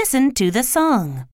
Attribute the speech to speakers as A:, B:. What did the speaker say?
A: listen to the song.